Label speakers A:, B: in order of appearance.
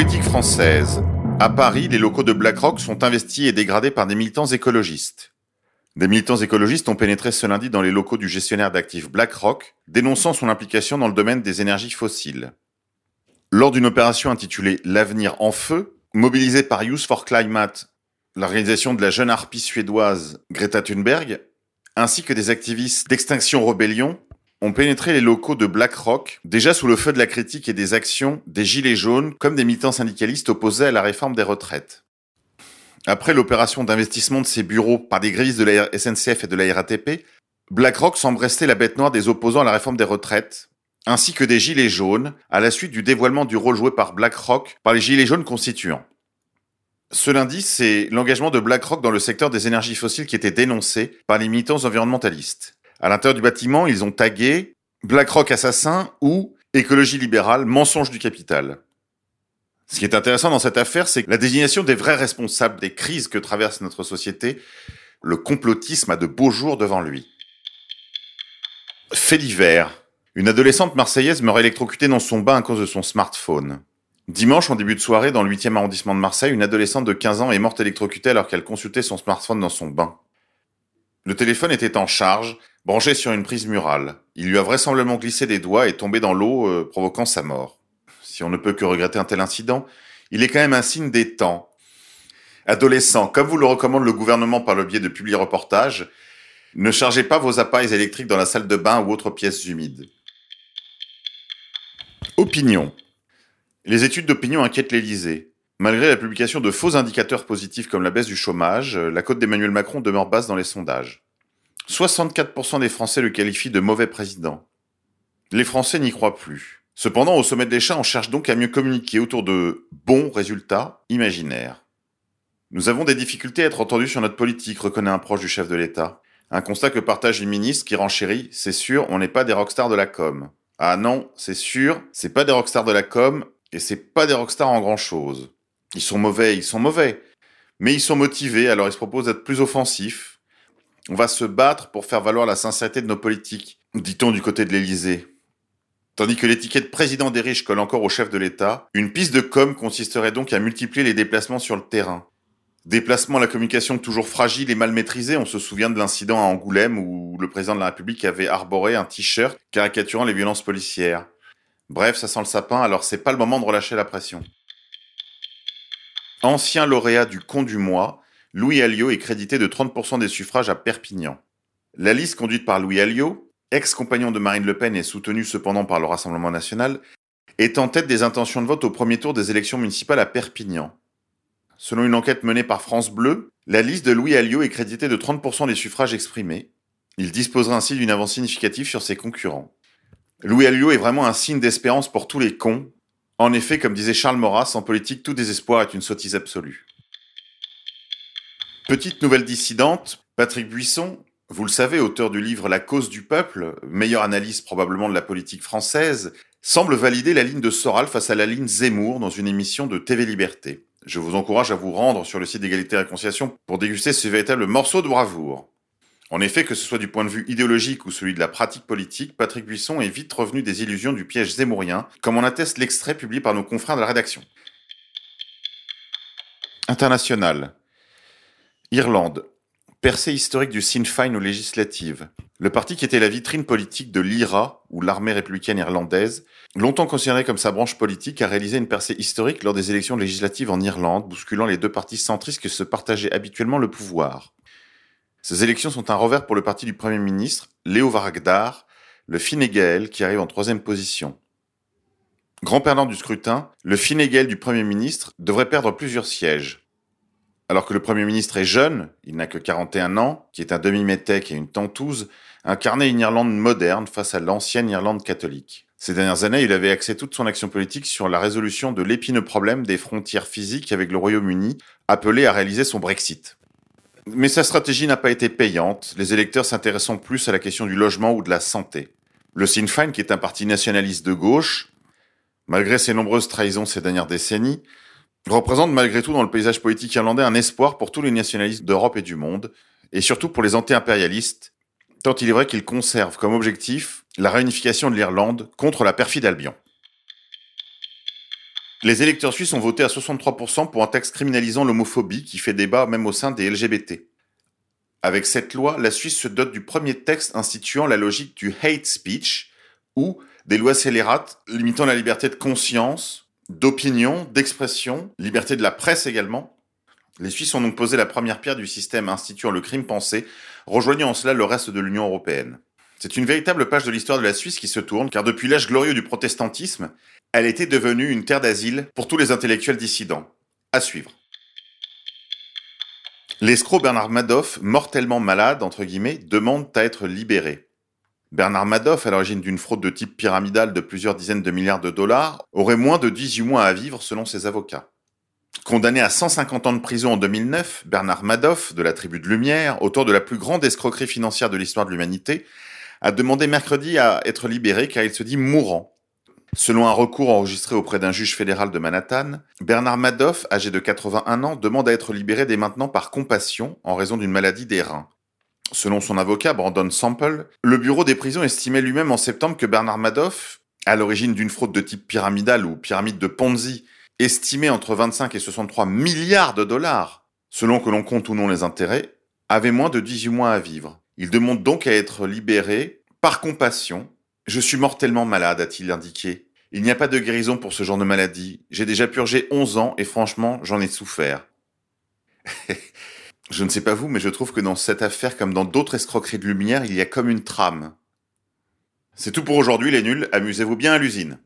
A: Politique française. À Paris, les locaux de BlackRock sont investis et dégradés par des militants écologistes. Des militants écologistes ont pénétré ce lundi dans les locaux du gestionnaire d'actifs BlackRock, dénonçant son implication dans le domaine des énergies fossiles. Lors d'une opération intitulée L'avenir en feu, mobilisée par Youth for Climate, l'organisation de la jeune harpie suédoise Greta Thunberg, ainsi que des activistes d'Extinction Rebellion, ont pénétré les locaux de BlackRock, déjà sous le feu de la critique et des actions des Gilets jaunes comme des militants syndicalistes opposés à la réforme des retraites. Après l'opération d'investissement de ces bureaux par des grévistes de la SNCF et de la RATP, BlackRock semble rester la bête noire des opposants à la réforme des retraites, ainsi que des Gilets jaunes, à la suite du dévoilement du rôle joué par BlackRock par les Gilets jaunes constituants. Ce lundi, c'est l'engagement de BlackRock dans le secteur des énergies fossiles qui était dénoncé par les militants environnementalistes. À l'intérieur du bâtiment, ils ont tagué BlackRock assassin ou écologie libérale, mensonge du capital. Ce qui est intéressant dans cette affaire, c'est la désignation des vrais responsables des crises que traverse notre société, le complotisme a de beaux jours devant lui. Fait divers. Une adolescente marseillaise meurt électrocutée dans son bain à cause de son smartphone. Dimanche, en début de soirée, dans le 8e arrondissement de Marseille, une adolescente de 15 ans est morte électrocutée alors qu'elle consultait son smartphone dans son bain. Le téléphone était en charge branché sur une prise murale. Il lui a vraisemblablement glissé des doigts et tombé dans l'eau, euh, provoquant sa mort. Si on ne peut que regretter un tel incident, il est quand même un signe des temps. Adolescents, comme vous le recommande le gouvernement par le biais de publiés reportages, ne chargez pas vos appareils électriques dans la salle de bain ou autres pièces humides. Opinion. Les études d'opinion inquiètent l'Élysée. Malgré la publication de faux indicateurs positifs comme la baisse du chômage, la cote d'Emmanuel Macron demeure basse dans les sondages. 64% des Français le qualifient de mauvais président. Les Français n'y croient plus. Cependant, au sommet de l'échelle, on cherche donc à mieux communiquer autour de bons résultats imaginaires. Nous avons des difficultés à être entendus sur notre politique, reconnaît un proche du chef de l'État. Un constat que partage une ministre qui renchérit, c'est sûr, on n'est pas des rockstars de la com. Ah non, c'est sûr, c'est pas des rockstars de la com, et c'est pas des rockstars en grand chose. Ils sont mauvais, ils sont mauvais. Mais ils sont motivés, alors ils se proposent d'être plus offensifs, on va se battre pour faire valoir la sincérité de nos politiques, dit-on du côté de l'Élysée. Tandis que l'étiquette président des riches colle encore au chef de l'État, une piste de com consisterait donc à multiplier les déplacements sur le terrain. Déplacement à la communication toujours fragile et mal maîtrisée, on se souvient de l'incident à Angoulême où le président de la République avait arboré un t-shirt caricaturant les violences policières. Bref, ça sent le sapin, alors c'est pas le moment de relâcher la pression. Ancien lauréat du Con du mois, Louis Alliot est crédité de 30% des suffrages à Perpignan. La liste conduite par Louis Alliot, ex-compagnon de Marine Le Pen et soutenue cependant par le Rassemblement national, est en tête des intentions de vote au premier tour des élections municipales à Perpignan. Selon une enquête menée par France Bleu, la liste de Louis Alliot est créditée de 30% des suffrages exprimés. Il disposera ainsi d'une avance significative sur ses concurrents. Louis Alliot est vraiment un signe d'espérance pour tous les cons. En effet, comme disait Charles Maurras, en politique, tout désespoir est une sottise absolue. Petite nouvelle dissidente, Patrick Buisson, vous le savez, auteur du livre La cause du peuple, meilleure analyse probablement de la politique française, semble valider la ligne de Soral face à la ligne Zemmour dans une émission de TV Liberté. Je vous encourage à vous rendre sur le site d'égalité et réconciliation pour déguster ce véritable morceau de bravoure. En effet, que ce soit du point de vue idéologique ou celui de la pratique politique, Patrick Buisson est vite revenu des illusions du piège zémourien, comme en atteste l'extrait publié par nos confrères de la rédaction. International. Irlande. Percée historique du Sinn Féin aux législatives. Le parti qui était la vitrine politique de l'IRA, ou l'armée républicaine irlandaise, longtemps considéré comme sa branche politique, a réalisé une percée historique lors des élections législatives en Irlande, bousculant les deux partis centristes qui se partageaient habituellement le pouvoir. Ces élections sont un revers pour le parti du Premier ministre, Léo Varadkar, le Fine Gael, qui arrive en troisième position. Grand perdant du scrutin, le Fine Gael du Premier ministre devrait perdre plusieurs sièges. Alors que le Premier ministre est jeune, il n'a que 41 ans, qui est un demi-métèque et une tantouze, incarnait une Irlande moderne face à l'ancienne Irlande catholique. Ces dernières années, il avait axé toute son action politique sur la résolution de l'épineux problème des frontières physiques avec le Royaume-Uni, appelé à réaliser son Brexit. Mais sa stratégie n'a pas été payante, les électeurs s'intéressant plus à la question du logement ou de la santé. Le Sinn Féin, qui est un parti nationaliste de gauche, malgré ses nombreuses trahisons ces dernières décennies, représente malgré tout dans le paysage politique irlandais un espoir pour tous les nationalistes d'Europe et du monde, et surtout pour les anti-impérialistes, tant il est vrai qu'ils conservent comme objectif la réunification de l'Irlande contre la perfide Albion. Les électeurs suisses ont voté à 63% pour un texte criminalisant l'homophobie qui fait débat même au sein des LGBT. Avec cette loi, la Suisse se dote du premier texte instituant la logique du hate speech, ou des lois scélérates limitant la liberté de conscience, d'opinion, d'expression, liberté de la presse également. Les Suisses ont donc posé la première pierre du système instituant le crime pensé, rejoignant en cela le reste de l'Union européenne. C'est une véritable page de l'histoire de la Suisse qui se tourne, car depuis l'âge glorieux du protestantisme, elle était devenue une terre d'asile pour tous les intellectuels dissidents. À suivre. L'escroc Bernard Madoff, mortellement malade, entre guillemets, demande à être libéré. Bernard Madoff, à l'origine d'une fraude de type pyramidal de plusieurs dizaines de milliards de dollars, aurait moins de 18 mois à vivre selon ses avocats. Condamné à 150 ans de prison en 2009, Bernard Madoff, de la tribu de Lumière, auteur de la plus grande escroquerie financière de l'histoire de l'humanité, a demandé mercredi à être libéré car il se dit mourant. Selon un recours enregistré auprès d'un juge fédéral de Manhattan, Bernard Madoff, âgé de 81 ans, demande à être libéré dès maintenant par compassion en raison d'une maladie des reins. Selon son avocat Brandon Sample, le bureau des prisons estimait lui-même en septembre que Bernard Madoff, à l'origine d'une fraude de type pyramidal ou pyramide de Ponzi, estimée entre 25 et 63 milliards de dollars, selon que l'on compte ou non les intérêts, avait moins de 18 mois à vivre. Il demande donc à être libéré par compassion. Je suis mortellement malade, a-t-il indiqué. Il n'y a pas de guérison pour ce genre de maladie. J'ai déjà purgé 11 ans et franchement, j'en ai souffert. je ne sais pas vous, mais je trouve que dans cette affaire, comme dans d'autres escroqueries de lumière, il y a comme une trame. C'est tout pour aujourd'hui les nuls, amusez-vous bien à l'usine.